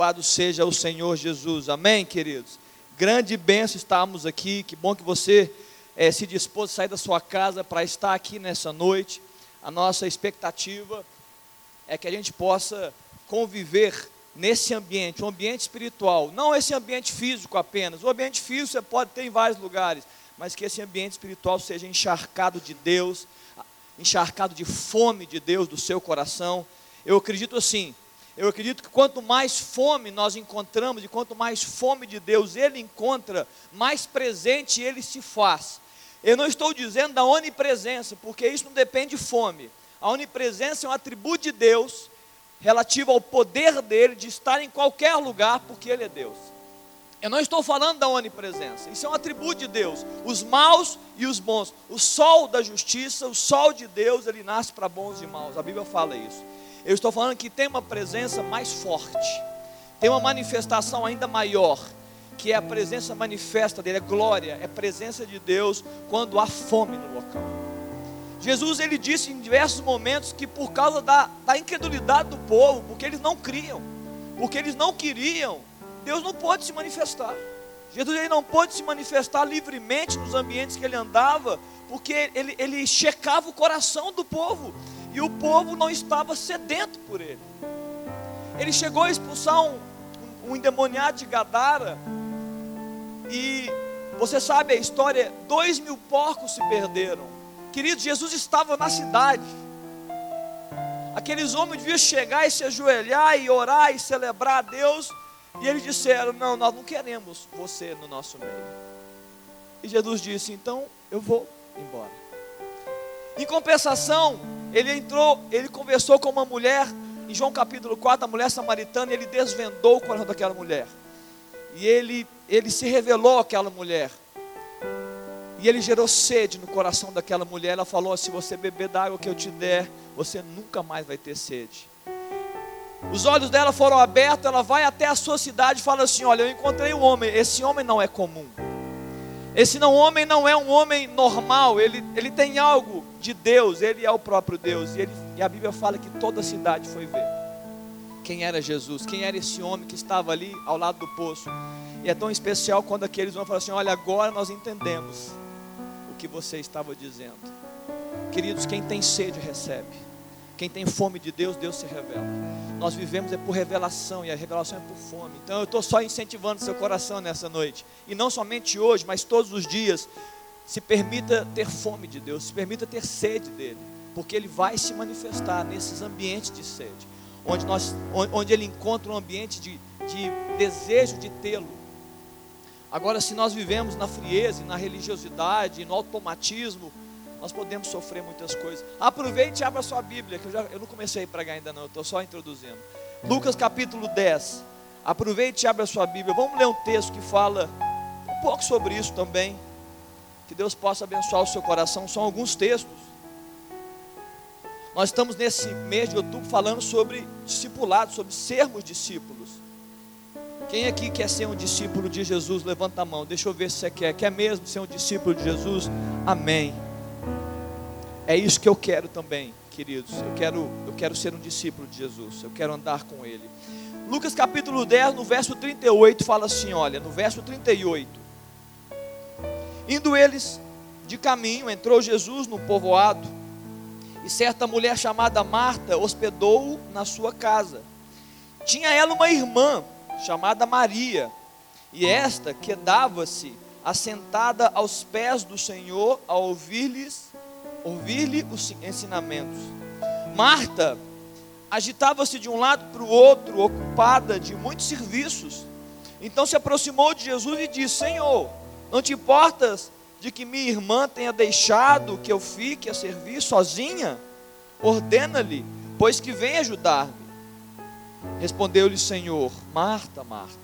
Louvado seja o Senhor Jesus. Amém, queridos? Grande bênção estarmos aqui. Que bom que você é, se dispôs a sair da sua casa para estar aqui nessa noite. A nossa expectativa é que a gente possa conviver nesse ambiente, um ambiente espiritual, não esse ambiente físico apenas. O ambiente físico você pode ter em vários lugares, mas que esse ambiente espiritual seja encharcado de Deus, encharcado de fome de Deus do seu coração. Eu acredito assim, eu acredito que quanto mais fome nós encontramos e quanto mais fome de Deus ele encontra, mais presente ele se faz. Eu não estou dizendo da onipresença, porque isso não depende de fome. A onipresença é um atributo de Deus relativo ao poder dele de estar em qualquer lugar, porque ele é Deus. Eu não estou falando da onipresença, isso é um atributo de Deus. Os maus e os bons. O sol da justiça, o sol de Deus, ele nasce para bons e maus. A Bíblia fala isso. Eu estou falando que tem uma presença mais forte, tem uma manifestação ainda maior, que é a presença manifesta dele, é glória, é presença de Deus quando há fome no local. Jesus ele disse em diversos momentos que por causa da, da incredulidade do povo, porque eles não criam, porque eles não queriam, Deus não pode se manifestar. Jesus ele não pôde se manifestar livremente nos ambientes que ele andava, porque ele, ele checava o coração do povo, e o povo não estava sedento por ele. Ele chegou a expulsar um, um endemoniado de Gadara, e você sabe a história: dois mil porcos se perderam. Querido, Jesus estava na cidade. Aqueles homens deviam chegar e se ajoelhar e orar e celebrar a Deus. E eles disseram: Não, nós não queremos você no nosso meio. E Jesus disse: Então eu vou embora. Em compensação, ele entrou, ele conversou com uma mulher, em João capítulo 4, a mulher samaritana, ele desvendou o coração daquela mulher. E ele, ele se revelou àquela mulher. E ele gerou sede no coração daquela mulher. Ela falou: Se você beber da água que eu te der, você nunca mais vai ter sede. Os olhos dela foram abertos, ela vai até a sua cidade e fala assim: Olha, eu encontrei um homem, esse homem não é comum. Esse não homem não é um homem normal, ele, ele tem algo de Deus, ele é o próprio Deus. E, ele, e a Bíblia fala que toda a cidade foi ver quem era Jesus, quem era esse homem que estava ali ao lado do poço. E é tão especial quando aqueles vão falar assim: Olha, agora nós entendemos o que você estava dizendo. Queridos, quem tem sede recebe. Quem tem fome de Deus, Deus se revela. Nós vivemos é por revelação e a revelação é por fome. Então eu estou só incentivando seu coração nessa noite. E não somente hoje, mas todos os dias. Se permita ter fome de Deus, se permita ter sede dele, porque ele vai se manifestar nesses ambientes de sede, onde, nós, onde ele encontra um ambiente de, de desejo de tê-lo. Agora, se nós vivemos na frieza, na religiosidade, no automatismo, nós podemos sofrer muitas coisas. Aproveite e abra sua Bíblia, que eu, já, eu não comecei a pregar ainda não, estou só introduzindo. Lucas capítulo 10. Aproveite e abra sua Bíblia. Vamos ler um texto que fala um pouco sobre isso também. Que Deus possa abençoar o seu coração. São alguns textos. Nós estamos nesse mês de outubro falando sobre discipulado, sobre sermos discípulos. Quem aqui quer ser um discípulo de Jesus? Levanta a mão. Deixa eu ver se você quer. Quer mesmo ser um discípulo de Jesus? Amém. É isso que eu quero também, queridos. Eu quero, eu quero ser um discípulo de Jesus. Eu quero andar com Ele. Lucas capítulo 10, no verso 38, fala assim: olha, no verso 38. Indo eles de caminho, entrou Jesus no povoado, e certa mulher chamada Marta hospedou-o na sua casa. Tinha ela uma irmã chamada Maria, e esta quedava-se assentada aos pés do Senhor a ouvir-lhes ouvir-lhe os ensinamentos. Marta agitava-se de um lado para o outro, ocupada de muitos serviços. Então se aproximou de Jesus e disse: Senhor, não te importas de que minha irmã tenha deixado que eu fique a servir sozinha? Ordena-lhe, pois que vem ajudar-me. Respondeu-lhe Senhor: Marta, Marta,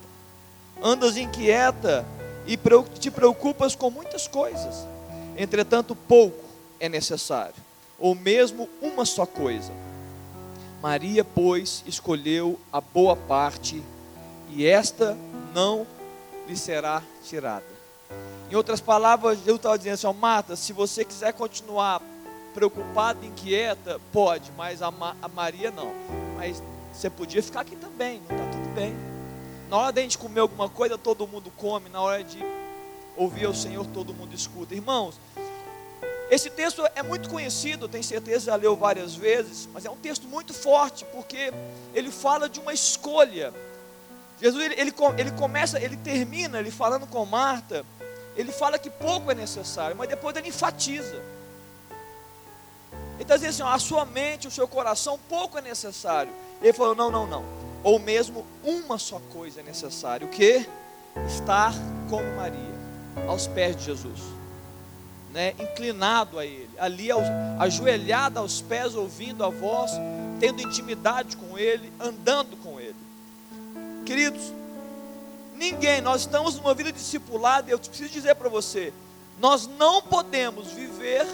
andas inquieta e te preocupas com muitas coisas. Entretanto, pouco é necessário, ou mesmo uma só coisa. Maria, pois, escolheu a boa parte, e esta não lhe será tirada. Em outras palavras, eu estava dizendo assim, ó, Marta, se você quiser continuar preocupada, inquieta, pode, mas a, Ma a Maria não. Mas você podia ficar aqui também, não está tudo bem. Na hora da gente comer alguma coisa, todo mundo come. Na hora de ouvir o Senhor, todo mundo escuta. Irmãos, esse texto é muito conhecido, tenho certeza já leu várias vezes, mas é um texto muito forte, porque ele fala de uma escolha. Jesus, ele, ele, ele começa, ele termina, ele falando com Marta, ele fala que pouco é necessário, mas depois ele enfatiza. Ele está dizendo assim: ó, a sua mente, o seu coração, pouco é necessário. Ele falou: não, não, não. Ou mesmo uma só coisa é necessário: o que? Estar como Maria, aos pés de Jesus, né? inclinado a Ele, ali ajoelhado aos pés, ouvindo a voz, tendo intimidade com Ele, andando com Ele. Queridos, ninguém, nós estamos numa vida discipulada, eu preciso dizer para você: nós não podemos viver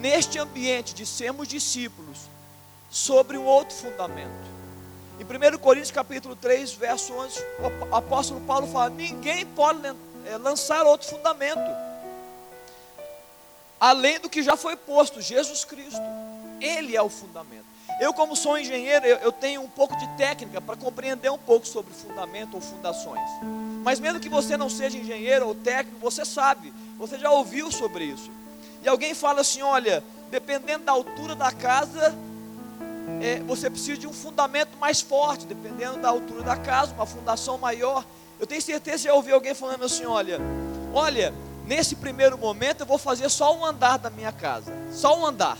neste ambiente de sermos discípulos sobre um outro fundamento. Em 1 Coríntios capítulo 3, verso 11, o apóstolo Paulo fala: ninguém pode eh, lançar outro fundamento, além do que já foi posto, Jesus Cristo. Ele é o fundamento. Eu, como sou engenheiro, eu, eu tenho um pouco de técnica para compreender um pouco sobre fundamento ou fundações. Mas mesmo que você não seja engenheiro ou técnico, você sabe, você já ouviu sobre isso. E alguém fala assim: olha, dependendo da altura da casa, é, você precisa de um fundamento mais forte, dependendo da altura da casa, uma fundação maior. Eu tenho certeza que já ouvi alguém falando assim: olha, olha, nesse primeiro momento eu vou fazer só um andar da minha casa, só um andar.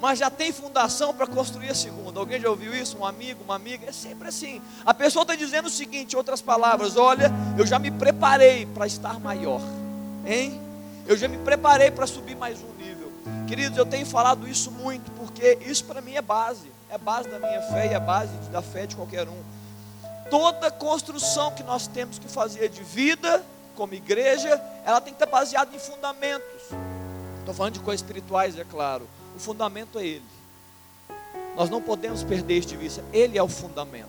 Mas já tem fundação para construir a segunda. Alguém já ouviu isso? Um amigo, uma amiga? É sempre assim. A pessoa está dizendo o seguinte, em outras palavras: olha, eu já me preparei para estar maior, hein? Eu já me preparei para subir mais um nível. Queridos, eu tenho falado isso muito, porque isso para mim é base é base da minha fé e é base da fé de qualquer um. Toda construção que nós temos que fazer de vida, como igreja, ela tem que estar baseada em fundamentos. Estou falando de coisas espirituais, é claro. O fundamento é Ele. Nós não podemos perder este de vista. Ele é o fundamento.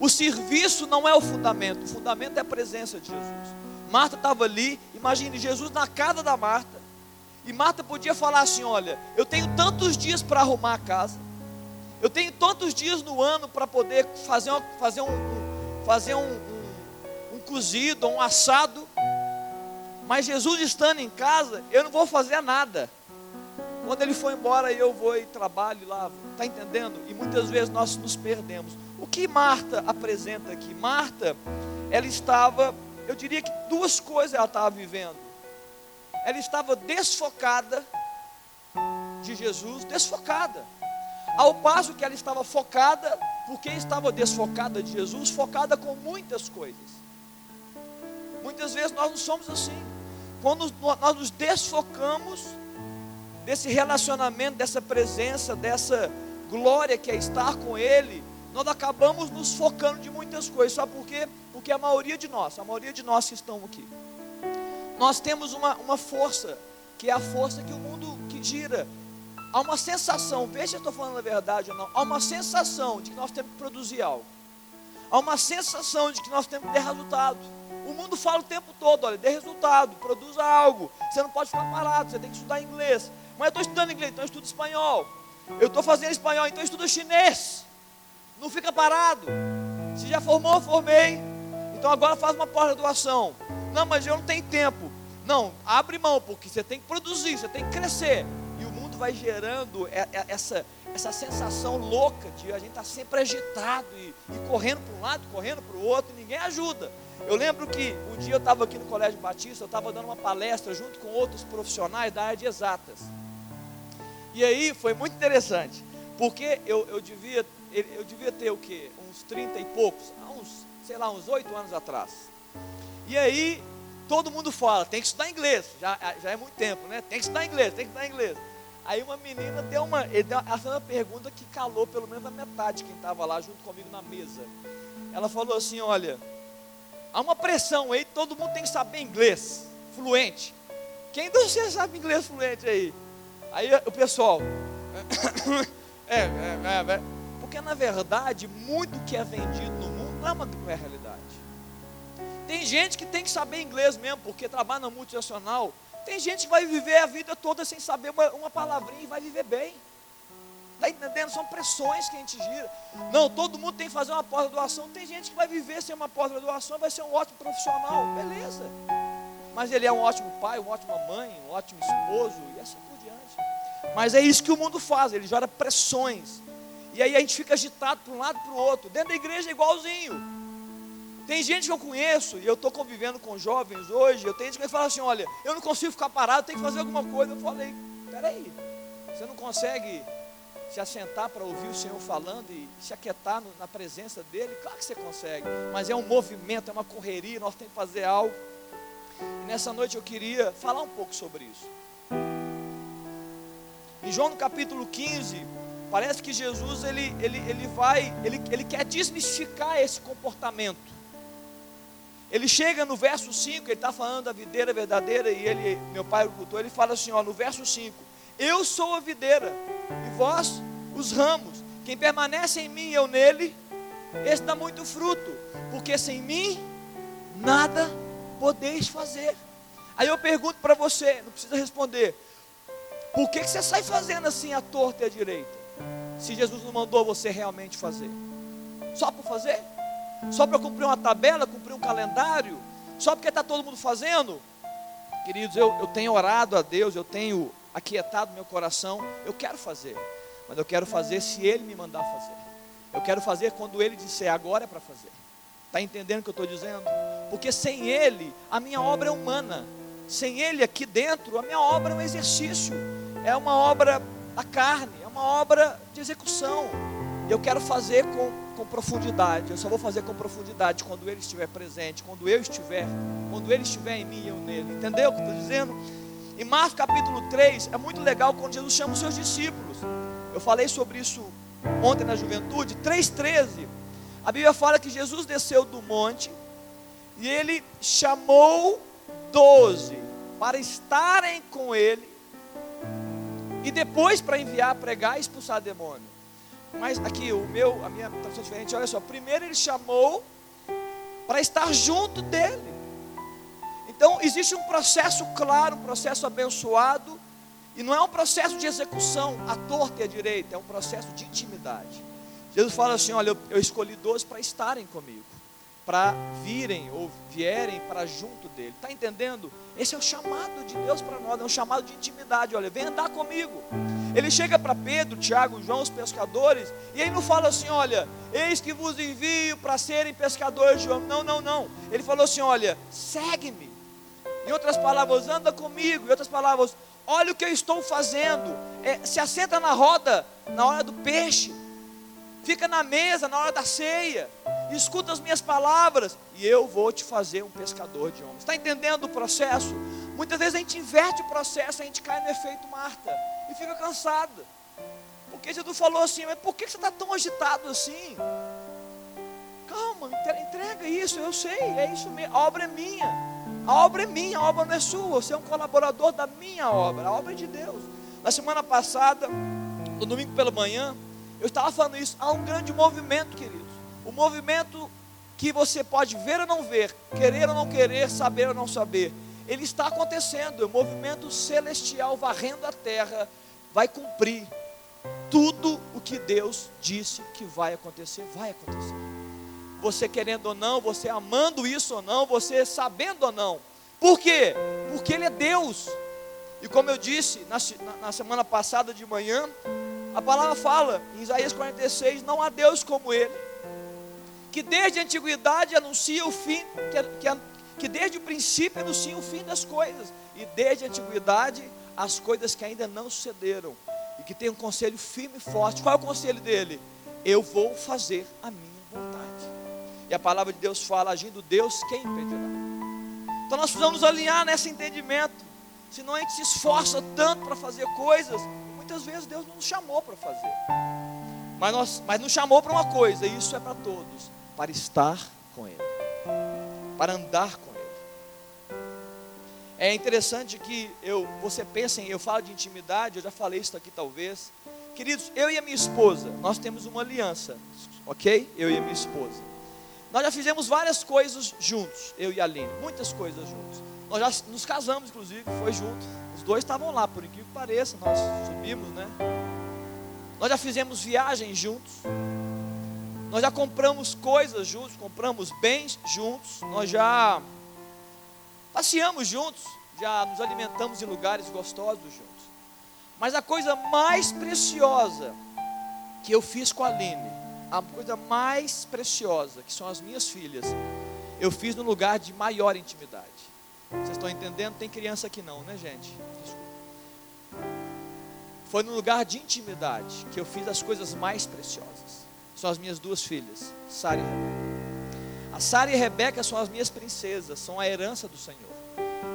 O serviço não é o fundamento. O fundamento é a presença de Jesus. Marta estava ali. Imagine Jesus na casa da Marta. E Marta podia falar assim: Olha, eu tenho tantos dias para arrumar a casa. Eu tenho tantos dias no ano para poder fazer, uma, fazer, um, fazer um, um, um cozido, um assado. Mas Jesus estando em casa, eu não vou fazer nada. Quando ele for embora, eu vou e trabalho lá, está entendendo? E muitas vezes nós nos perdemos. O que Marta apresenta aqui? Marta, ela estava, eu diria que duas coisas ela estava vivendo. Ela estava desfocada de Jesus, desfocada. Ao passo que ela estava focada, porque estava desfocada de Jesus, focada com muitas coisas. Muitas vezes nós não somos assim. Quando nós nos desfocamos desse relacionamento, dessa presença, dessa glória que é estar com Ele, nós acabamos nos focando de muitas coisas. Sabe por quê? Porque a maioria de nós, a maioria de nós que estão aqui, nós temos uma, uma força, que é a força que o mundo que gira, há uma sensação, veja se eu estou falando a verdade ou não, há uma sensação de que nós temos que produzir algo. Há uma sensação de que nós temos que ter resultado. O mundo fala o tempo todo, olha, dê resultado, produza algo. Você não pode ficar parado, você tem que estudar inglês. Mas eu estou estudando inglês, então eu estudo espanhol. Eu estou fazendo espanhol, então eu estudo chinês. Não fica parado. Se já formou, formei. Então agora faz uma pós-graduação. Não, mas eu não tenho tempo. Não, abre mão, porque você tem que produzir, você tem que crescer mundo vai gerando essa, essa sensação louca de a gente estar tá sempre agitado e, e correndo para um lado, correndo para o outro, e ninguém ajuda. Eu lembro que um dia eu estava aqui no Colégio Batista, eu estava dando uma palestra junto com outros profissionais da área de exatas. E aí foi muito interessante, porque eu, eu, devia, eu devia ter o quê? Uns 30 e poucos, uns, sei lá, uns 8 anos atrás. E aí todo mundo fala, tem que estudar inglês, já, já é muito tempo, né? Tem que estudar inglês, tem que estudar inglês. Aí uma menina deu uma, ele deu essa uma pergunta que calou pelo menos a metade de quem estava lá junto comigo na mesa. Ela falou assim: olha, há uma pressão aí, todo mundo tem que saber inglês, fluente. Quem de vocês sabe inglês fluente aí? Aí o pessoal, é, é, é, é, porque na verdade, muito que é vendido no mundo não é uma não é realidade. Tem gente que tem que saber inglês mesmo, porque trabalha na multinacional, tem gente que vai viver a vida toda sem saber uma, uma palavrinha e vai viver bem. Está entendendo? São pressões que a gente gira. Não, todo mundo tem que fazer uma pós-graduação. Tem gente que vai viver sem uma pós-graduação, vai ser um ótimo profissional. Beleza. Mas ele é um ótimo pai, uma ótima mãe, um ótimo esposo e assim. Mas é isso que o mundo faz, ele gera pressões. E aí a gente fica agitado para um lado para o outro. Dentro da igreja é igualzinho. Tem gente que eu conheço, e eu estou convivendo com jovens hoje, eu tenho gente que fala assim, olha, eu não consigo ficar parado, tenho que fazer alguma coisa. Eu falei, peraí, você não consegue se assentar para ouvir o Senhor falando e se aquietar na presença dEle? Claro que você consegue, mas é um movimento, é uma correria, nós temos que fazer algo. E nessa noite eu queria falar um pouco sobre isso. Em João no capítulo 15, parece que Jesus ele, ele, ele vai, ele, ele quer desmistificar esse comportamento. Ele chega no verso 5, ele está falando da videira verdadeira, e ele, meu pai agricultor, ele fala assim, ó, no verso 5, eu sou a videira, e vós os ramos, quem permanece em mim e eu nele, esse dá muito fruto, porque sem mim nada podeis fazer. Aí eu pergunto para você, não precisa responder, por que, que você sai fazendo assim a torta e a direita? Se Jesus não mandou você realmente fazer, só por fazer? Só para cumprir uma tabela, cumprir um calendário? Só porque está todo mundo fazendo? Queridos, eu, eu tenho orado a Deus, eu tenho aquietado meu coração, eu quero fazer, mas eu quero fazer se Ele me mandar fazer. Eu quero fazer quando Ele disser agora é para fazer. Está entendendo o que eu estou dizendo? Porque sem Ele, a minha obra é humana. Sem Ele aqui dentro, a minha obra é um exercício, é uma obra da carne, é uma obra de execução. Eu quero fazer com, com profundidade. Eu só vou fazer com profundidade quando Ele estiver presente, quando eu estiver, quando Ele estiver em mim e eu nele. Entendeu o que eu estou dizendo? Em Marcos capítulo 3, é muito legal quando Jesus chama os seus discípulos. Eu falei sobre isso ontem na juventude, 3,13. A Bíblia fala que Jesus desceu do monte e ele chamou doze para estarem com ele e depois para enviar pregar e expulsar demônio. Mas aqui, o meu, a minha tradução é diferente, olha só. Primeiro ele chamou para estar junto dele. Então existe um processo claro, um processo abençoado, e não é um processo de execução à torta e à direita, é um processo de intimidade. Jesus fala assim: Olha, eu, eu escolhi doze para estarem comigo para virem ou vierem para junto dele. Está entendendo? Esse é o chamado de Deus para nós, é um chamado de intimidade. Olha, vem andar comigo. Ele chega para Pedro, Tiago, João, os pescadores, e ele não fala assim: olha, eis que vos envio para serem pescadores de. Não, não, não. Ele falou assim: olha, segue-me. Em outras palavras, anda comigo. Em outras palavras, olha o que eu estou fazendo. É, se assenta na roda na hora do peixe fica na mesa na hora da ceia, escuta as minhas palavras, e eu vou te fazer um pescador de homens. Está entendendo o processo? Muitas vezes a gente inverte o processo, a gente cai no efeito Marta e fica cansado. Porque Jesus falou assim, mas por que você está tão agitado assim? Calma, entrega isso, eu sei, é isso mesmo, a obra é minha. A obra é minha, a obra não é sua, você é um colaborador da minha obra, a obra é de Deus. Na semana passada, no domingo pela manhã, eu estava falando isso, há um grande movimento, queridos. Movimento que você pode ver ou não ver, querer ou não querer, saber ou não saber. Ele está acontecendo, o movimento celestial varrendo a terra vai cumprir tudo o que Deus disse que vai acontecer, vai acontecer. Você querendo ou não, você amando isso ou não, você sabendo ou não. Por quê? Porque Ele é Deus. E como eu disse na, na semana passada de manhã, a palavra fala, em Isaías 46, não há Deus como Ele, que desde a antiguidade anuncia o fim, que, que, que desde o princípio anuncia o fim das coisas, e desde a antiguidade as coisas que ainda não sucederam, e que tem um conselho firme e forte. Qual é o conselho dele? Eu vou fazer a minha vontade. E a palavra de Deus fala, agindo Deus, quem impedirá? Então nós precisamos alinhar nesse entendimento. Senão a gente se esforça tanto para fazer coisas muitas vezes Deus não nos chamou para fazer. Mas, nós, mas nos chamou para uma coisa, e isso é para todos: para estar com Ele, para andar com Ele. É interessante que eu, você pensa em, eu falo de intimidade, eu já falei isso aqui talvez. Queridos, eu e a minha esposa, nós temos uma aliança, ok? Eu e a minha esposa. Nós já fizemos várias coisas juntos, eu e a Aline, muitas coisas juntos. Nós já nos casamos, inclusive, foi junto. Os dois estavam lá, por incrível que pareça, nós subimos, né? Nós já fizemos viagens juntos. Nós já compramos coisas juntos, compramos bens juntos. Nós já passeamos juntos, já nos alimentamos em lugares gostosos juntos. Mas a coisa mais preciosa que eu fiz com a Aline, a coisa mais preciosa, que são as minhas filhas, eu fiz no lugar de maior intimidade. Vocês estão entendendo? Tem criança aqui não, né, gente? Desculpa. Foi no lugar de intimidade que eu fiz as coisas mais preciosas. São as minhas duas filhas, Sara e Rebeca. A Sara e a Rebeca são as minhas princesas, são a herança do Senhor.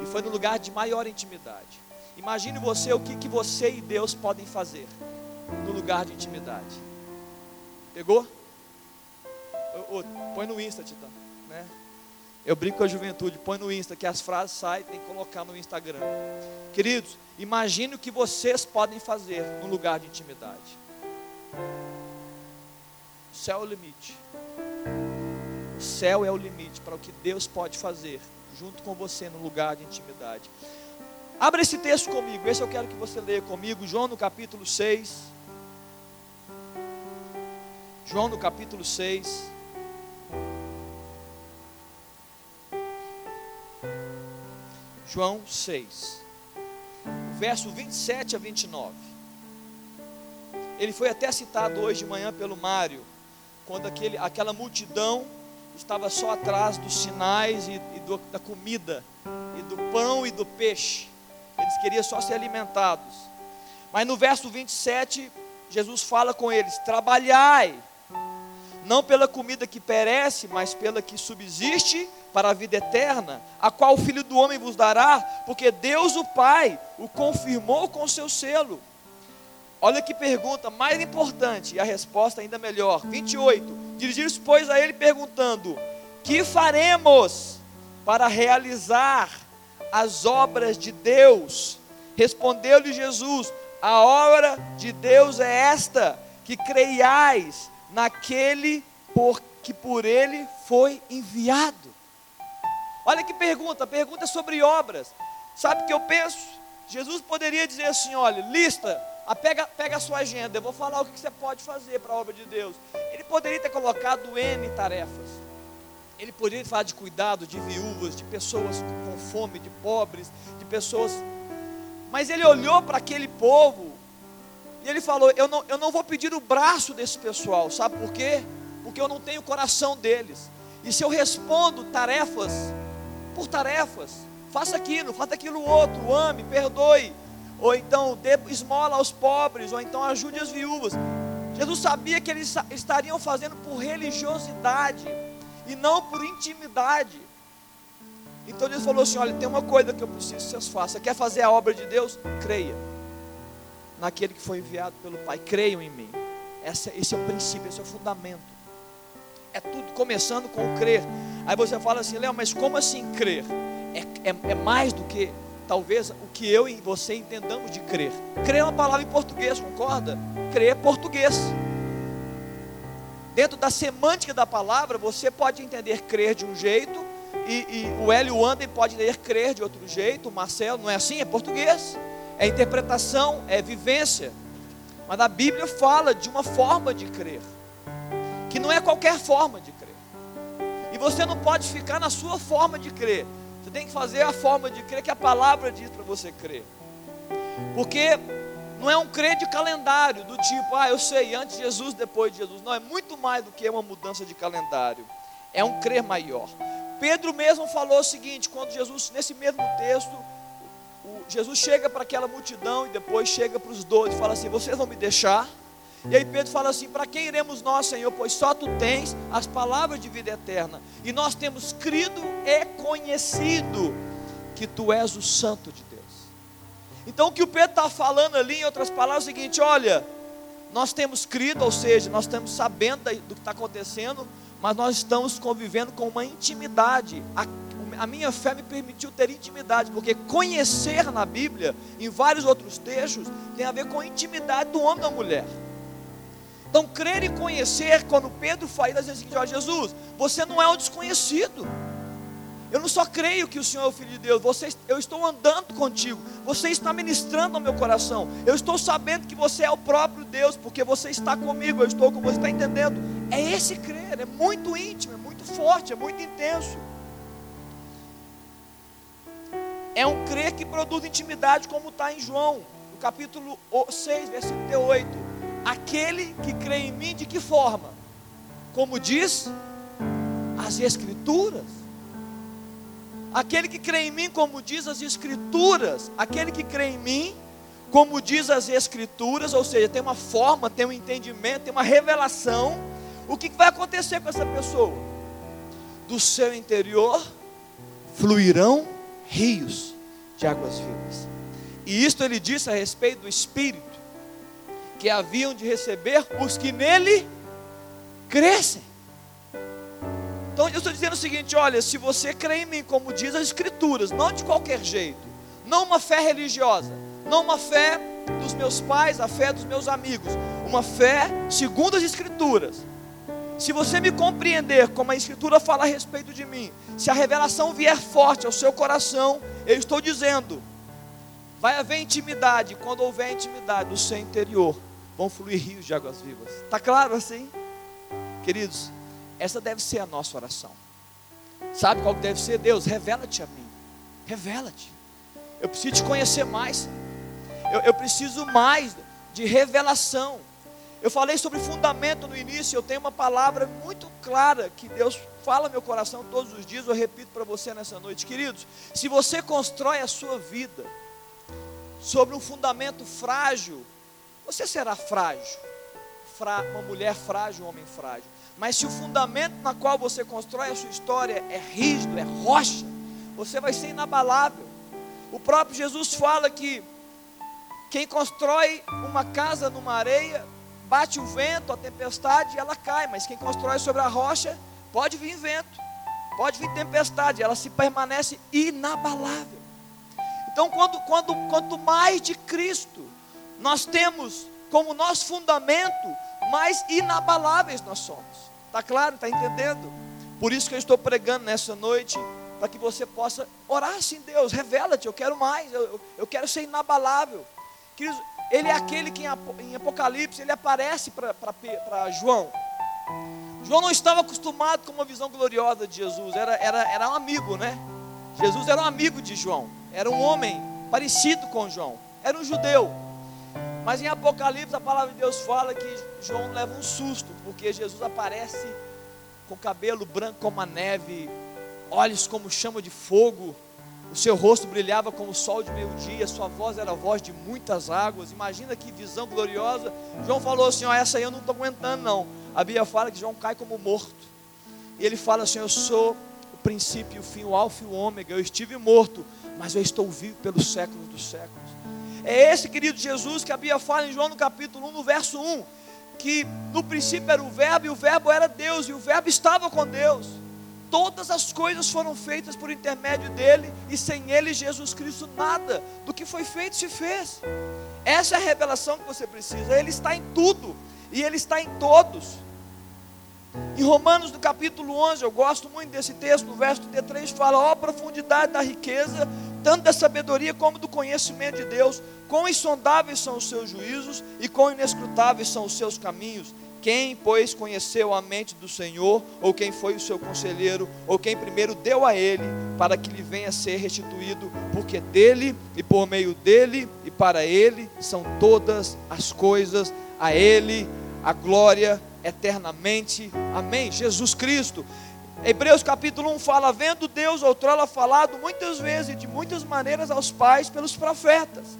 E foi no lugar de maior intimidade. Imagine você o que, que você e Deus podem fazer no lugar de intimidade. Pegou? põe no Insta, Titã. Né? Eu brinco com a juventude, põe no Insta, que as frases saem, tem que colocar no Instagram. Queridos, imagine o que vocês podem fazer no lugar de intimidade. Céu é o limite. O céu é o limite para o que Deus pode fazer junto com você no lugar de intimidade. Abra esse texto comigo, esse eu quero que você leia comigo, João no capítulo 6. João no capítulo 6. João 6, verso 27 a 29. Ele foi até citado hoje de manhã pelo Mário, quando aquele, aquela multidão estava só atrás dos sinais e, e do, da comida, e do pão e do peixe. Eles queriam só ser alimentados. Mas no verso 27, Jesus fala com eles: Trabalhai, não pela comida que perece, mas pela que subsiste para a vida eterna, a qual o Filho do Homem vos dará, porque Deus o Pai o confirmou com seu selo. Olha que pergunta mais importante e a resposta ainda melhor. 28. Dirigir-se, pois, a ele perguntando: Que faremos para realizar as obras de Deus? Respondeu-lhe Jesus: A obra de Deus é esta, que creiais naquele por que por ele foi enviado. Olha que pergunta, pergunta sobre obras. Sabe o que eu penso? Jesus poderia dizer assim: olha, lista, pega, pega a sua agenda, eu vou falar o que você pode fazer para a obra de Deus. Ele poderia ter colocado N tarefas. Ele poderia falar de cuidado de viúvas, de pessoas com fome, de pobres, de pessoas. Mas ele olhou para aquele povo e ele falou: eu não, eu não vou pedir o braço desse pessoal, sabe por quê? Porque eu não tenho o coração deles. E se eu respondo tarefas por tarefas, faça aquilo, faça aquilo outro, ame, perdoe, ou então dê esmola aos pobres, ou então ajude as viúvas. Jesus sabia que eles estariam fazendo por religiosidade e não por intimidade. Então ele falou assim: olha, tem uma coisa que eu preciso que vocês façam. Quer fazer a obra de Deus? Creia naquele que foi enviado pelo Pai. Creiam em mim. Esse, esse é o princípio, esse é o fundamento. É tudo começando com o crer. Aí você fala assim, Léo, mas como assim crer? É, é, é mais do que talvez o que eu e você entendamos de crer. Crer é uma palavra em português, concorda? Crer é português. Dentro da semântica da palavra, você pode entender crer de um jeito, e, e o Hélio Anden pode ler crer de outro jeito, o Marcelo, não é assim? É português. É interpretação, é vivência. Mas a Bíblia fala de uma forma de crer, que não é qualquer forma de crer. E você não pode ficar na sua forma de crer. Você tem que fazer a forma de crer que a palavra diz para você crer. Porque não é um crer de calendário, do tipo, ah, eu sei, antes de Jesus, depois de Jesus. Não, é muito mais do que uma mudança de calendário. É um crer maior. Pedro mesmo falou o seguinte, quando Jesus, nesse mesmo texto, Jesus chega para aquela multidão e depois chega para os doze e fala assim: Vocês vão me deixar? E aí Pedro fala assim: Para quem iremos nós, Senhor? Pois só tu tens as palavras de vida eterna. E nós temos crido e conhecido que tu és o Santo de Deus. Então o que o Pedro está falando ali, em outras palavras, é o seguinte: olha, nós temos crido, ou seja, nós estamos sabendo do que está acontecendo, mas nós estamos convivendo com uma intimidade a minha fé me permitiu ter intimidade, porque conhecer na Bíblia, em vários outros textos, tem a ver com a intimidade do homem e da mulher. Então, crer e conhecer, quando Pedro ele diz assim: ó, Jesus, você não é um desconhecido. Eu não só creio que o Senhor é o Filho de Deus, você, eu estou andando contigo, você está ministrando ao meu coração, eu estou sabendo que você é o próprio Deus, porque você está comigo, eu estou com você, está entendendo? É esse crer, é muito íntimo, é muito forte, é muito intenso. É um crer que produz intimidade, como está em João, no capítulo 6, versículo 8. Aquele que crê em mim, de que forma? Como diz as Escrituras. Aquele que crê em mim, como diz as Escrituras, aquele que crê em mim, como diz as Escrituras, ou seja, tem uma forma, tem um entendimento, tem uma revelação. O que vai acontecer com essa pessoa? Do seu interior fluirão rios de águas vivas. E isto ele disse a respeito do Espírito, que haviam de receber os que nele crescem. Então eu estou dizendo o seguinte: olha, se você crê em mim, como diz as Escrituras, não de qualquer jeito, não uma fé religiosa, não uma fé dos meus pais, a fé dos meus amigos, uma fé segundo as Escrituras. Se você me compreender como a Escritura fala a respeito de mim, se a revelação vier forte ao seu coração, eu estou dizendo, vai haver intimidade. Quando houver intimidade no seu interior, vão fluir rios de águas vivas. Está claro assim? Queridos, essa deve ser a nossa oração. Sabe qual deve ser? Deus, revela-te a mim. Revela-te. Eu preciso te conhecer mais. Eu, eu preciso mais de revelação. Eu falei sobre fundamento no início. Eu tenho uma palavra muito clara que Deus fala no meu coração todos os dias. Eu repito para você nessa noite, queridos. Se você constrói a sua vida sobre um fundamento frágil, você será frágil. Fra, uma mulher frágil, um homem frágil. Mas se o fundamento na qual você constrói a sua história é rígido, é rocha, você vai ser inabalável. O próprio Jesus fala que quem constrói uma casa numa areia, bate o vento, a tempestade ela cai, mas quem constrói sobre a rocha, pode vir vento, pode vir tempestade, ela se permanece inabalável. Então, quando, quando, quanto mais de Cristo nós temos como nosso fundamento, mais inabaláveis nós somos. Está claro? Está entendendo? Por isso que eu estou pregando nessa noite, para que você possa orar assim, Deus, revela-te, eu quero mais, eu, eu quero ser inabalável. Ele é aquele que em Apocalipse, ele aparece para João. João não estava acostumado com uma visão gloriosa de Jesus, era, era, era um amigo, né? Jesus era um amigo de João, era um homem parecido com João, era um judeu. Mas em Apocalipse a palavra de Deus fala que João leva um susto, porque Jesus aparece com cabelo branco como a neve, olhos como chama de fogo, o seu rosto brilhava como o sol de meio-dia, sua voz era a voz de muitas águas. Imagina que visão gloriosa. João falou assim: ó, essa aí eu não estou aguentando, não. A Bíblia fala que João cai como morto. E ele fala assim: Eu sou o princípio, o fim, o alfa e o ômega. Eu estive morto, mas eu estou vivo pelos séculos dos séculos. É esse, querido Jesus, que a Bíblia fala em João no capítulo 1, no verso 1, que no princípio era o Verbo, e o Verbo era Deus, e o Verbo estava com Deus. Todas as coisas foram feitas por intermédio dele, e sem ele, Jesus Cristo, nada do que foi feito se fez. Essa é a revelação que você precisa. Ele está em tudo, e ele está em todos. Em Romanos, no capítulo 11, eu gosto muito desse texto, no verso 33, fala: Ó, oh, profundidade da riqueza tanto da sabedoria como do conhecimento de Deus. Quão insondáveis são os seus juízos e quão inescrutáveis são os seus caminhos. Quem, pois, conheceu a mente do Senhor, ou quem foi o seu conselheiro, ou quem primeiro deu a ele, para que lhe venha a ser restituído, porque dele e por meio dele e para ele são todas as coisas, a ele a glória eternamente. Amém. Jesus Cristo. Hebreus capítulo 1 fala: Vendo Deus outrora falado muitas vezes e de muitas maneiras aos pais pelos profetas.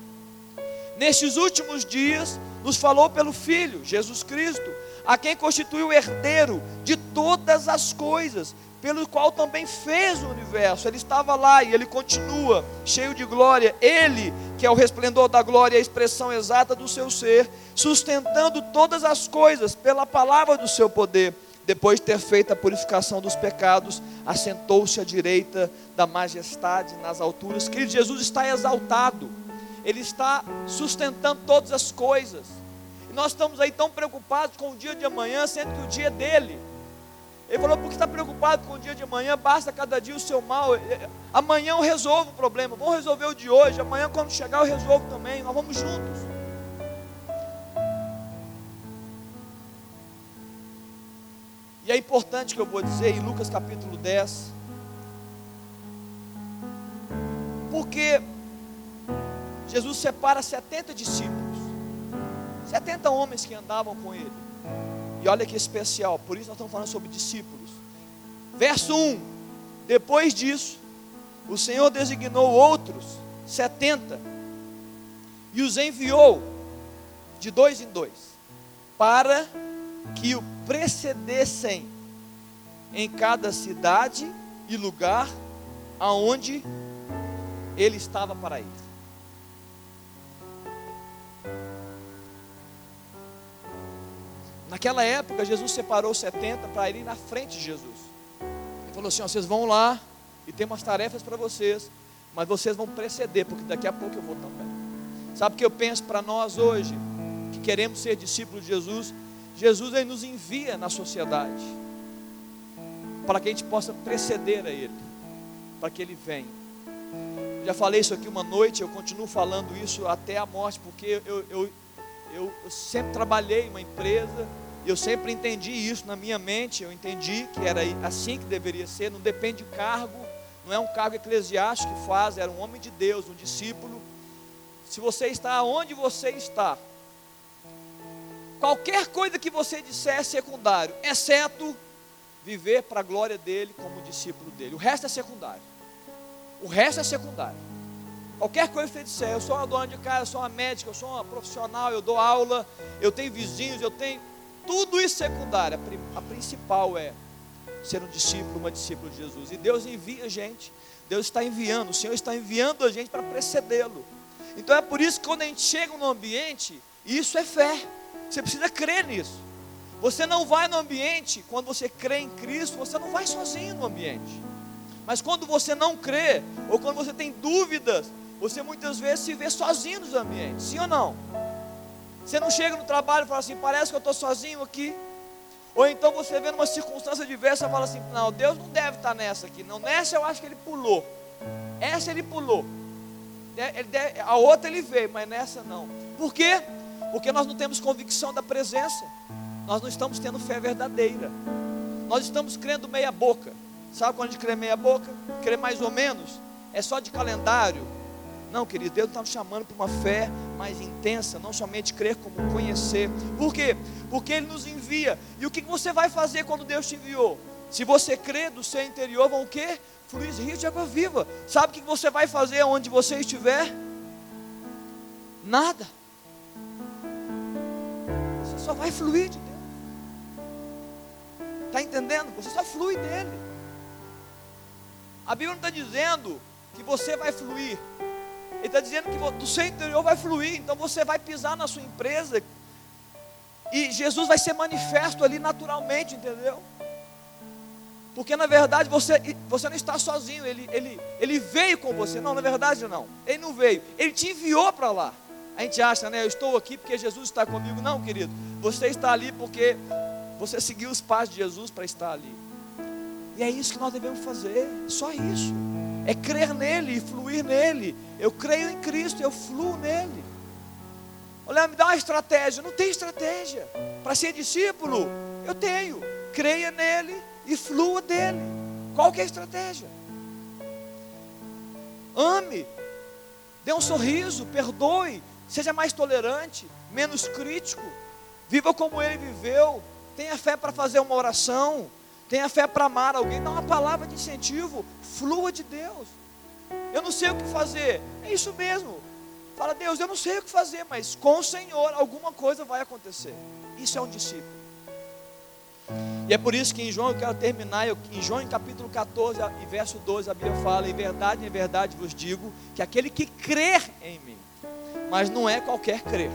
Nestes últimos dias, nos falou pelo Filho, Jesus Cristo, a quem constituiu o herdeiro de todas as coisas, pelo qual também fez o universo. Ele estava lá e ele continua, cheio de glória. Ele, que é o resplendor da glória a expressão exata do seu ser, sustentando todas as coisas pela palavra do seu poder depois de ter feito a purificação dos pecados, assentou-se à direita da majestade nas alturas. Querido, Jesus está exaltado, Ele está sustentando todas as coisas. E nós estamos aí tão preocupados com o dia de amanhã, sendo que o dia é dele. Ele falou, porque está preocupado com o dia de amanhã, basta cada dia o seu mal. Amanhã eu resolvo o problema, vou resolver o de hoje, amanhã quando chegar eu resolvo também, nós vamos juntos. E é importante que eu vou dizer em Lucas capítulo 10, porque Jesus separa 70 discípulos, 70 homens que andavam com ele. E olha que especial, por isso nós estamos falando sobre discípulos. Verso 1: Depois disso, o Senhor designou outros 70 e os enviou de dois em dois, para que o precedessem em cada cidade e lugar aonde ele estava para ir. Naquela época, Jesus separou 70 para irem na frente de Jesus. Ele falou assim: ó, vocês vão lá e tem umas tarefas para vocês, mas vocês vão preceder, porque daqui a pouco eu vou também. Sabe o que eu penso para nós hoje, que queremos ser discípulos de Jesus? Jesus ele nos envia na sociedade, para que a gente possa preceder a Ele, para que Ele venha. Eu já falei isso aqui uma noite, eu continuo falando isso até a morte, porque eu, eu, eu, eu sempre trabalhei em uma empresa, eu sempre entendi isso na minha mente, eu entendi que era assim que deveria ser, não depende de cargo, não é um cargo eclesiástico que faz, era um homem de Deus, um discípulo. Se você está onde você está, qualquer coisa que você disser é secundário, exceto viver para a glória dele como discípulo dele. O resto é secundário. O resto é secundário. Qualquer coisa que você disser, eu sou uma dona de casa, eu sou uma médica, eu sou uma profissional, eu dou aula, eu tenho vizinhos, eu tenho. Tudo isso secundário. A principal é ser um discípulo, uma discípula de Jesus. E Deus envia gente. Deus está enviando, o Senhor está enviando a gente para precedê-lo. Então é por isso que quando a gente chega no ambiente, isso é fé. Você precisa crer nisso. Você não vai no ambiente, quando você crê em Cristo, você não vai sozinho no ambiente. Mas quando você não crê, ou quando você tem dúvidas, você muitas vezes se vê sozinho nos ambientes, sim ou não? Você não chega no trabalho e fala assim, parece que eu estou sozinho aqui. Ou então você vê numa circunstância diversa e fala assim, não, Deus não deve estar nessa aqui. Não, nessa eu acho que ele pulou. Essa ele pulou. Ele deve, a outra ele veio, mas nessa não. Por quê? Porque nós não temos convicção da presença. Nós não estamos tendo fé verdadeira. Nós estamos crendo meia boca. Sabe quando a gente crê meia boca? Crê mais ou menos. É só de calendário não, querido, Deus está nos chamando para uma fé mais intensa, não somente crer, como conhecer. Por quê? Porque Ele nos envia. E o que você vai fazer quando Deus te enviou? Se você crer do seu interior, vão o quê? Fluir rios de água viva. Sabe o que você vai fazer onde você estiver? Nada. Só vai fluir de Deus. Está entendendo? Você só flui dele. A Bíblia não está dizendo que você vai fluir ele está dizendo que do seu interior vai fluir, então você vai pisar na sua empresa e Jesus vai ser manifesto ali naturalmente, entendeu? Porque na verdade você, você não está sozinho, ele, ele, ele veio com você. Não, na verdade não, ele não veio, ele te enviou para lá. A gente acha, né? Eu estou aqui porque Jesus está comigo. Não, querido, você está ali porque você seguiu os passos de Jesus para estar ali. E é isso que nós devemos fazer, só isso é crer nele e fluir nele. Eu creio em Cristo, eu fluo nele. Olha, me dá uma estratégia. Não tem estratégia. Para ser discípulo, eu tenho. Creia nele e flua dele. Qual que é a estratégia? Ame. Dê um sorriso, perdoe, seja mais tolerante, menos crítico. Viva como ele viveu. Tenha fé para fazer uma oração. Tenha fé para amar alguém, dá uma palavra de incentivo, flua de Deus. Eu não sei o que fazer, é isso mesmo. Fala, Deus, eu não sei o que fazer, mas com o Senhor alguma coisa vai acontecer. Isso é um discípulo. E é por isso que em João, eu quero terminar, eu, em João, em capítulo 14 e verso 12, a Bíblia fala: Em verdade, em verdade vos digo, que aquele que crer em mim, mas não é qualquer crer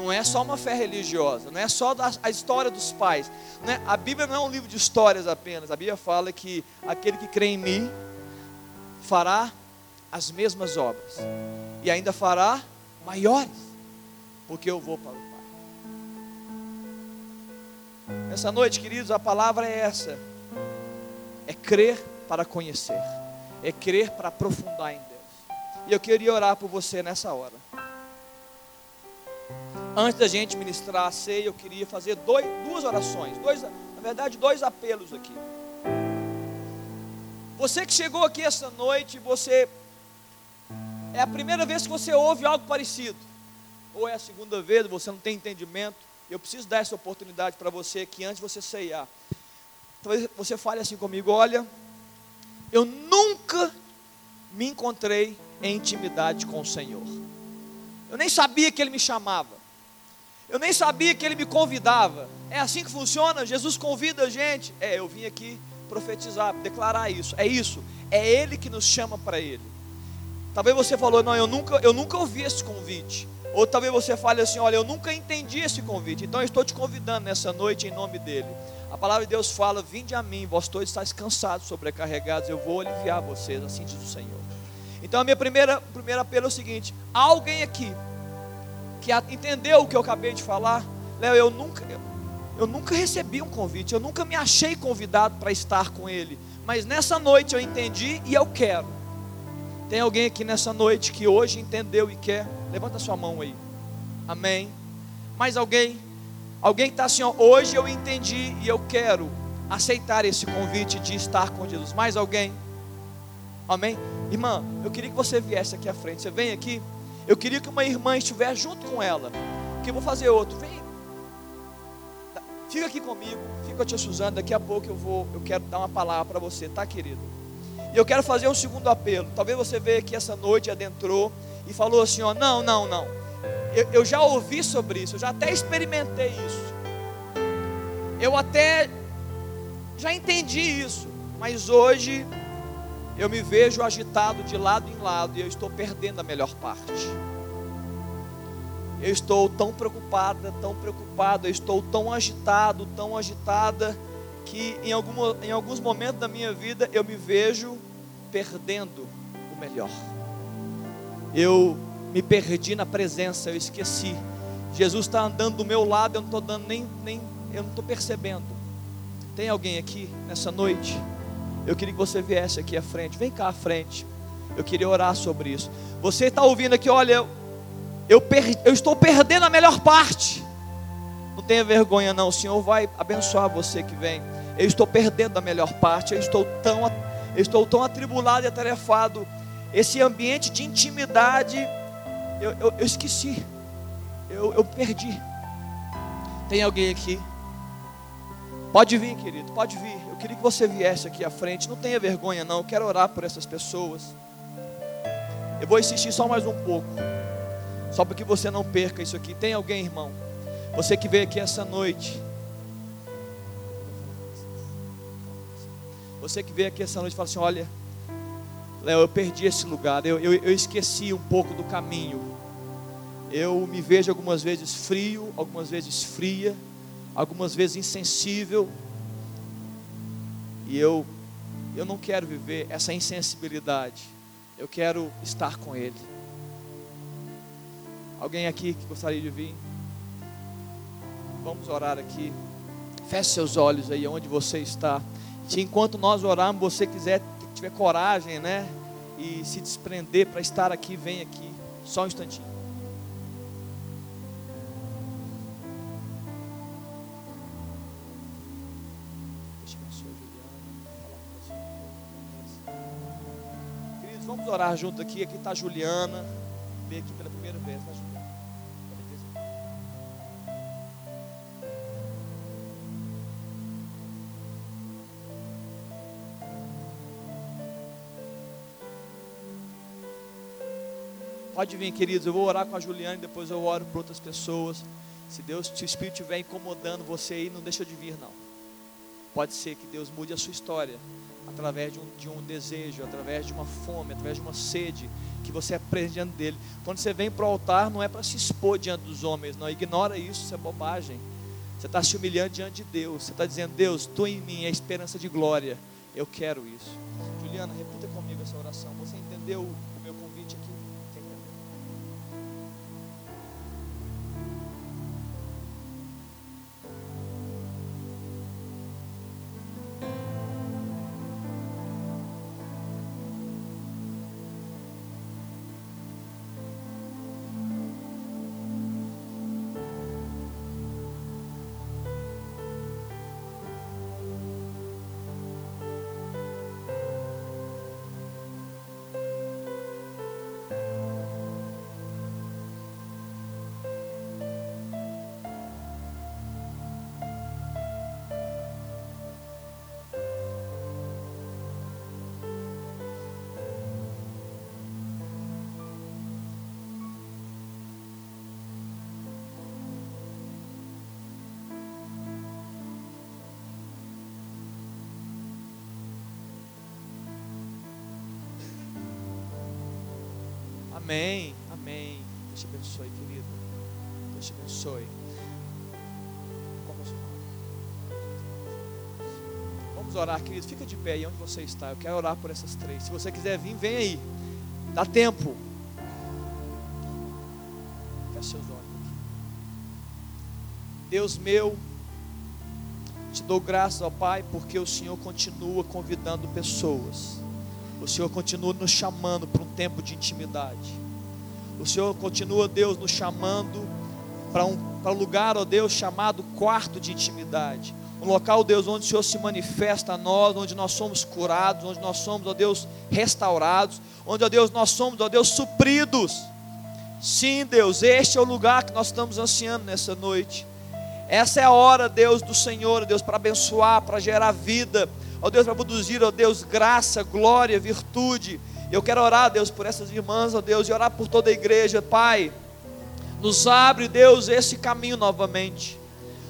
não é só uma fé religiosa, não é só a história dos pais. É, a Bíblia não é um livro de histórias apenas. A Bíblia fala que aquele que crê em mim fará as mesmas obras e ainda fará maiores, porque eu vou para o Pai. Essa noite, queridos, a palavra é essa: é crer para conhecer, é crer para aprofundar em. E eu queria orar por você nessa hora. Antes da gente ministrar a ceia, eu queria fazer dois, duas orações, dois, na verdade, dois apelos aqui. Você que chegou aqui essa noite, você é a primeira vez que você ouve algo parecido, ou é a segunda vez, você não tem entendimento. Eu preciso dar essa oportunidade para você que antes você ceiar, talvez você fale assim comigo: olha, eu me encontrei em intimidade com o Senhor. Eu nem sabia que Ele me chamava. Eu nem sabia que Ele me convidava. É assim que funciona? Jesus convida a gente. É, eu vim aqui profetizar, declarar isso. É isso. É Ele que nos chama para Ele. Talvez você falou, não, eu nunca, eu nunca ouvi esse convite. Ou talvez você fale assim, olha, eu nunca entendi esse convite. Então eu estou te convidando nessa noite em nome dele. A palavra de Deus fala: Vinde a mim, vós todos estáis cansados, sobrecarregados, eu vou aliviar vocês, assim diz o Senhor. Então a minha primeira, primeira apelo é o seguinte: alguém aqui que entendeu o que eu acabei de falar? Léo, eu nunca, eu, eu nunca recebi um convite, eu nunca me achei convidado para estar com ele. Mas nessa noite eu entendi e eu quero. Tem alguém aqui nessa noite que hoje entendeu e quer? Levanta sua mão aí. Amém. Mais alguém? Alguém que está assim, ó, hoje eu entendi e eu quero aceitar esse convite de estar com Jesus. Mais alguém? Amém? Irmã, eu queria que você viesse aqui à frente. Você vem aqui. Eu queria que uma irmã estivesse junto com ela. Que eu vou fazer outro. Vem. Fica aqui comigo. Fica te Suzana. Daqui a pouco eu vou. Eu quero dar uma palavra para você, tá, querido? E eu quero fazer um segundo apelo. Talvez você veja aqui essa noite adentrou e falou assim: ó, não, não, não eu, eu já ouvi sobre isso, eu já até experimentei isso. Eu até já entendi isso, mas hoje eu me vejo agitado de lado em lado e eu estou perdendo a melhor parte. Eu estou tão preocupada, tão preocupado, eu estou tão agitado, tão agitada, que em, alguma, em alguns momentos da minha vida eu me vejo perdendo o melhor. Eu me perdi na presença, eu esqueci. Jesus está andando do meu lado, eu não estou dando nem, nem eu não estou percebendo. Tem alguém aqui nessa noite? Eu queria que você viesse aqui à frente. Vem cá à frente. Eu queria orar sobre isso. Você está ouvindo aqui, olha, eu, eu, per, eu estou perdendo a melhor parte. Não tenha vergonha, não. O Senhor vai abençoar você que vem. Eu estou perdendo a melhor parte. Eu estou tão, eu estou tão atribulado e atarefado. Esse ambiente de intimidade eu, eu, eu esqueci, eu, eu perdi. Tem alguém aqui? Pode vir, querido, pode vir. Eu queria que você viesse aqui à frente. Não tenha vergonha, não. Eu quero orar por essas pessoas. Eu vou insistir só mais um pouco. Só para que você não perca isso aqui. Tem alguém, irmão? Você que veio aqui essa noite. Você que veio aqui essa noite e fala assim: Olha, Léo, eu perdi esse lugar, eu, eu, eu esqueci um pouco do caminho. Eu me vejo algumas vezes frio, algumas vezes fria, algumas vezes insensível. E eu, eu não quero viver essa insensibilidade. Eu quero estar com Ele. Alguém aqui que gostaria de vir? Vamos orar aqui. Feche seus olhos aí onde você está. Se enquanto nós orarmos, você quiser tiver coragem, né? E se desprender para estar aqui, vem aqui. Só um instantinho. Orar junto aqui. Aqui está Juliana. Veio aqui pela primeira vez, tá, Juliana? Pode vir, queridos. Eu vou orar com a Juliana e depois eu oro por outras pessoas. Se Deus, se o Espírito estiver incomodando você aí, não deixa de vir, não. Pode ser que Deus mude a sua história através de um, de um desejo, através de uma fome, através de uma sede que você aprende diante dele. Quando você vem para o altar, não é para se expor diante dos homens, não. Ignora isso, isso é bobagem. Você está se humilhando diante de Deus. Você está dizendo, Deus, tu em mim é esperança de glória. Eu quero isso. Juliana, repita comigo essa oração. Você entendeu Amém. Amém. Deus te abençoe, querido. Deus te abençoe. Vamos orar, querido. Fica de pé aí onde você está. Eu quero orar por essas três. Se você quiser vir, vem aí. Dá tempo. Feche seus olhos. Deus meu, te dou graças, ó Pai, porque o Senhor continua convidando pessoas. O Senhor continua nos chamando para um tempo de intimidade. O Senhor continua, Deus, nos chamando para um, para um lugar, ó Deus, chamado quarto de intimidade. Um local, Deus, onde o Senhor se manifesta a nós, onde nós somos curados, onde nós somos, ó Deus, restaurados, onde, ó Deus, nós somos, ó Deus, supridos. Sim, Deus, este é o lugar que nós estamos ansiando nessa noite. Essa é a hora, Deus, do Senhor, Deus, para abençoar, para gerar vida, ó Deus, para produzir, ó Deus, graça, glória, virtude. Eu quero orar, Deus, por essas irmãs, ó Deus, e orar por toda a igreja, Pai. Nos abre, Deus, esse caminho novamente.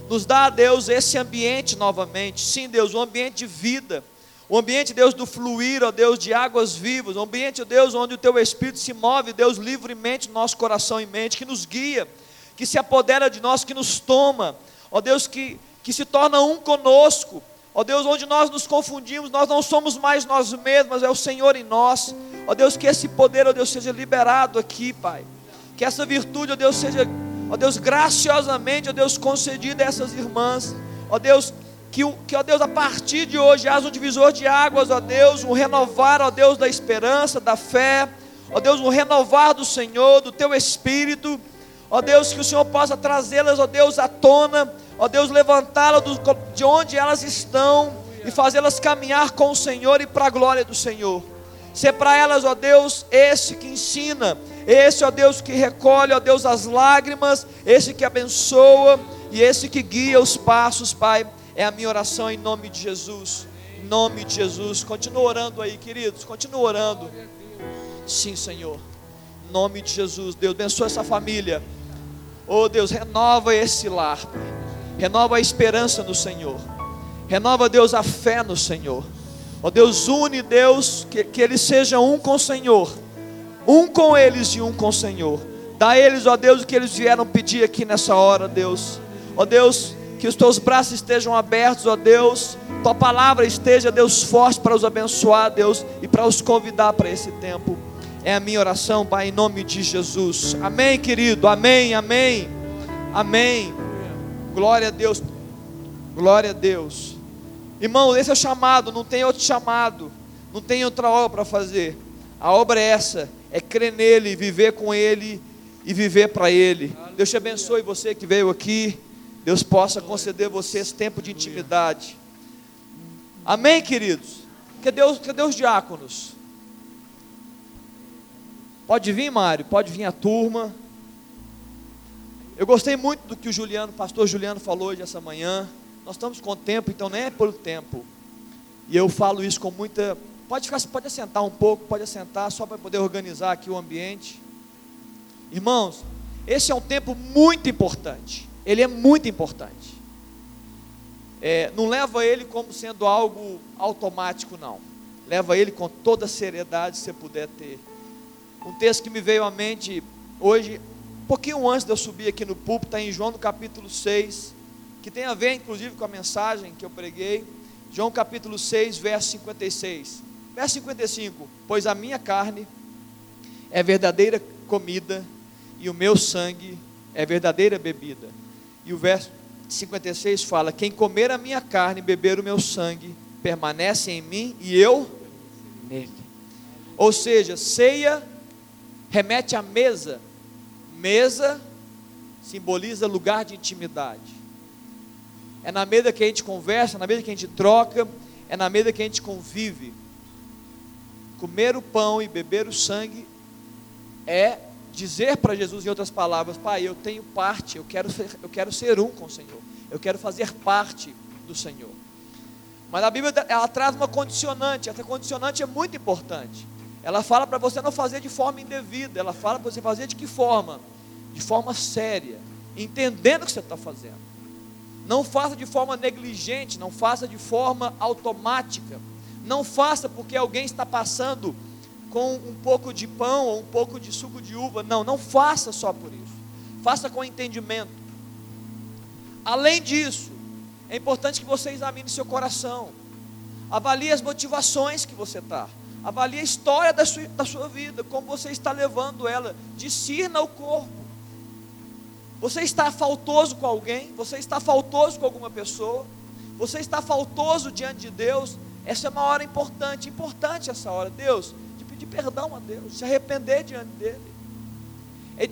Nos dá, Deus, esse ambiente novamente. Sim, Deus, um ambiente de vida. O ambiente, Deus, do fluir, ó Deus, de águas vivas. O ambiente, Deus, onde o Teu Espírito se move, Deus, livremente no nosso coração e mente, que nos guia, que se apodera de nós, que nos toma ó Deus, que, que se torna um conosco, ó Deus, onde nós nos confundimos, nós não somos mais nós mesmos, é o Senhor em nós, ó Deus, que esse poder, ó Deus, seja liberado aqui, Pai, que essa virtude, ó Deus, seja, ó Deus, graciosamente, ó Deus, concedida a essas irmãs, ó Deus, que, que, ó Deus, a partir de hoje haja um divisor de águas, ó Deus, um renovar, ó Deus, da esperança, da fé, ó Deus, um renovar do Senhor, do Teu Espírito, Ó Deus, que o Senhor possa trazê-las, ó Deus, à tona, ó Deus, levantá-las de onde elas estão e fazê-las caminhar com o Senhor e para a glória do Senhor. Ser para elas, ó Deus, esse que ensina, esse, ó Deus, que recolhe, ó Deus, as lágrimas, esse que abençoa e esse que guia os passos, Pai. É a minha oração em nome de Jesus. Em nome de Jesus. Continua orando aí, queridos. Continua orando. Sim, Senhor. Em nome de Jesus. Deus abençoa essa família. Oh Deus, renova esse lar, renova a esperança no Senhor, renova, Deus, a fé no Senhor. Oh Deus, une, Deus, que, que eles sejam um com o Senhor, um com eles e um com o Senhor. Dá a eles, ó Deus, o que eles vieram pedir aqui nessa hora, Deus. Ó Deus, que os teus braços estejam abertos, ó Deus. Tua palavra esteja, Deus, forte para os abençoar, Deus, e para os convidar para esse tempo. É a minha oração, Pai, em nome de Jesus. Amém, querido. Amém, amém. Amém. Glória a Deus. Glória a Deus. Irmão, esse é o chamado, não tem outro chamado. Não tem outra obra para fazer. A obra é essa, é crer nele, viver com ele e viver para ele. Deus te abençoe você que veio aqui. Deus possa conceder você esse tempo de intimidade. Amém, queridos. Cadê os, cadê os diáconos? Pode vir, Mário, pode vir a turma. Eu gostei muito do que o Juliano, o pastor Juliano falou hoje essa manhã. Nós estamos com tempo, então nem é pelo tempo. E eu falo isso com muita. Pode ficar, pode assentar um pouco, pode assentar, só para poder organizar aqui o ambiente. Irmãos, esse é um tempo muito importante. Ele é muito importante. É, não leva ele como sendo algo automático, não. Leva ele com toda a seriedade que você puder ter. Um texto que me veio à mente hoje, um pouquinho antes de eu subir aqui no púlpito, está em João no capítulo 6, que tem a ver inclusive com a mensagem que eu preguei. João capítulo 6, verso 56. Verso 55: Pois a minha carne é verdadeira comida e o meu sangue é verdadeira bebida. E o verso 56 fala: Quem comer a minha carne e beber o meu sangue permanece em mim e eu nele. Ou seja, ceia remete à mesa. Mesa simboliza lugar de intimidade. É na mesa que a gente conversa, é na mesa que a gente troca, é na mesa que a gente convive. Comer o pão e beber o sangue é dizer para Jesus, em outras palavras, Pai, eu tenho parte, eu quero, ser, eu quero ser um com o Senhor, eu quero fazer parte do Senhor. Mas a Bíblia ela traz uma condicionante, essa condicionante é muito importante. Ela fala para você não fazer de forma indevida, ela fala para você fazer de que forma? De forma séria, entendendo o que você está fazendo. Não faça de forma negligente, não faça de forma automática. Não faça porque alguém está passando com um pouco de pão ou um pouco de suco de uva. Não, não faça só por isso. Faça com entendimento. Além disso, é importante que você examine seu coração. Avalie as motivações que você está. Avalie a história da sua, da sua vida, como você está levando ela. Discirna o corpo. Você está faltoso com alguém? Você está faltoso com alguma pessoa? Você está faltoso diante de Deus? Essa é uma hora importante, importante essa hora. Deus, de pedir perdão a Deus, se arrepender diante dele. E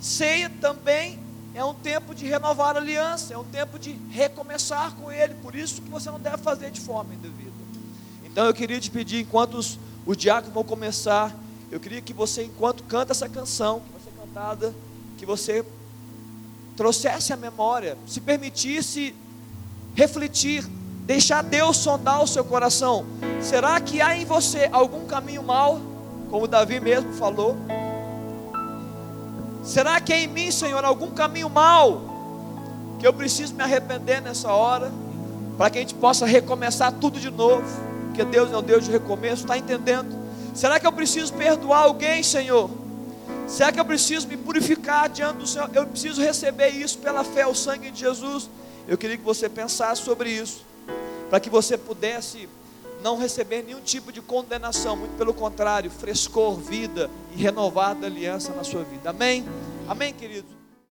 ceia também é um tempo de renovar a aliança, é um tempo de recomeçar com Ele. Por isso que você não deve fazer de forma indevida. Então eu queria te pedir, enquanto os, os diáconos vão começar, eu queria que você, enquanto canta essa canção, que vai ser cantada, que você trouxesse a memória, se permitisse refletir, deixar Deus sondar o seu coração. Será que há em você algum caminho mal, como Davi mesmo falou? Será que é em mim, Senhor, algum caminho mal que eu preciso me arrepender nessa hora, para que a gente possa recomeçar tudo de novo? Porque Deus é um Deus de recomeço, está entendendo? Será que eu preciso perdoar alguém, Senhor? Será que eu preciso me purificar diante do Senhor? Eu preciso receber isso pela fé, o sangue de Jesus. Eu queria que você pensasse sobre isso, para que você pudesse não receber nenhum tipo de condenação, muito pelo contrário, frescor, vida e renovada aliança na sua vida. Amém? Amém, queridos?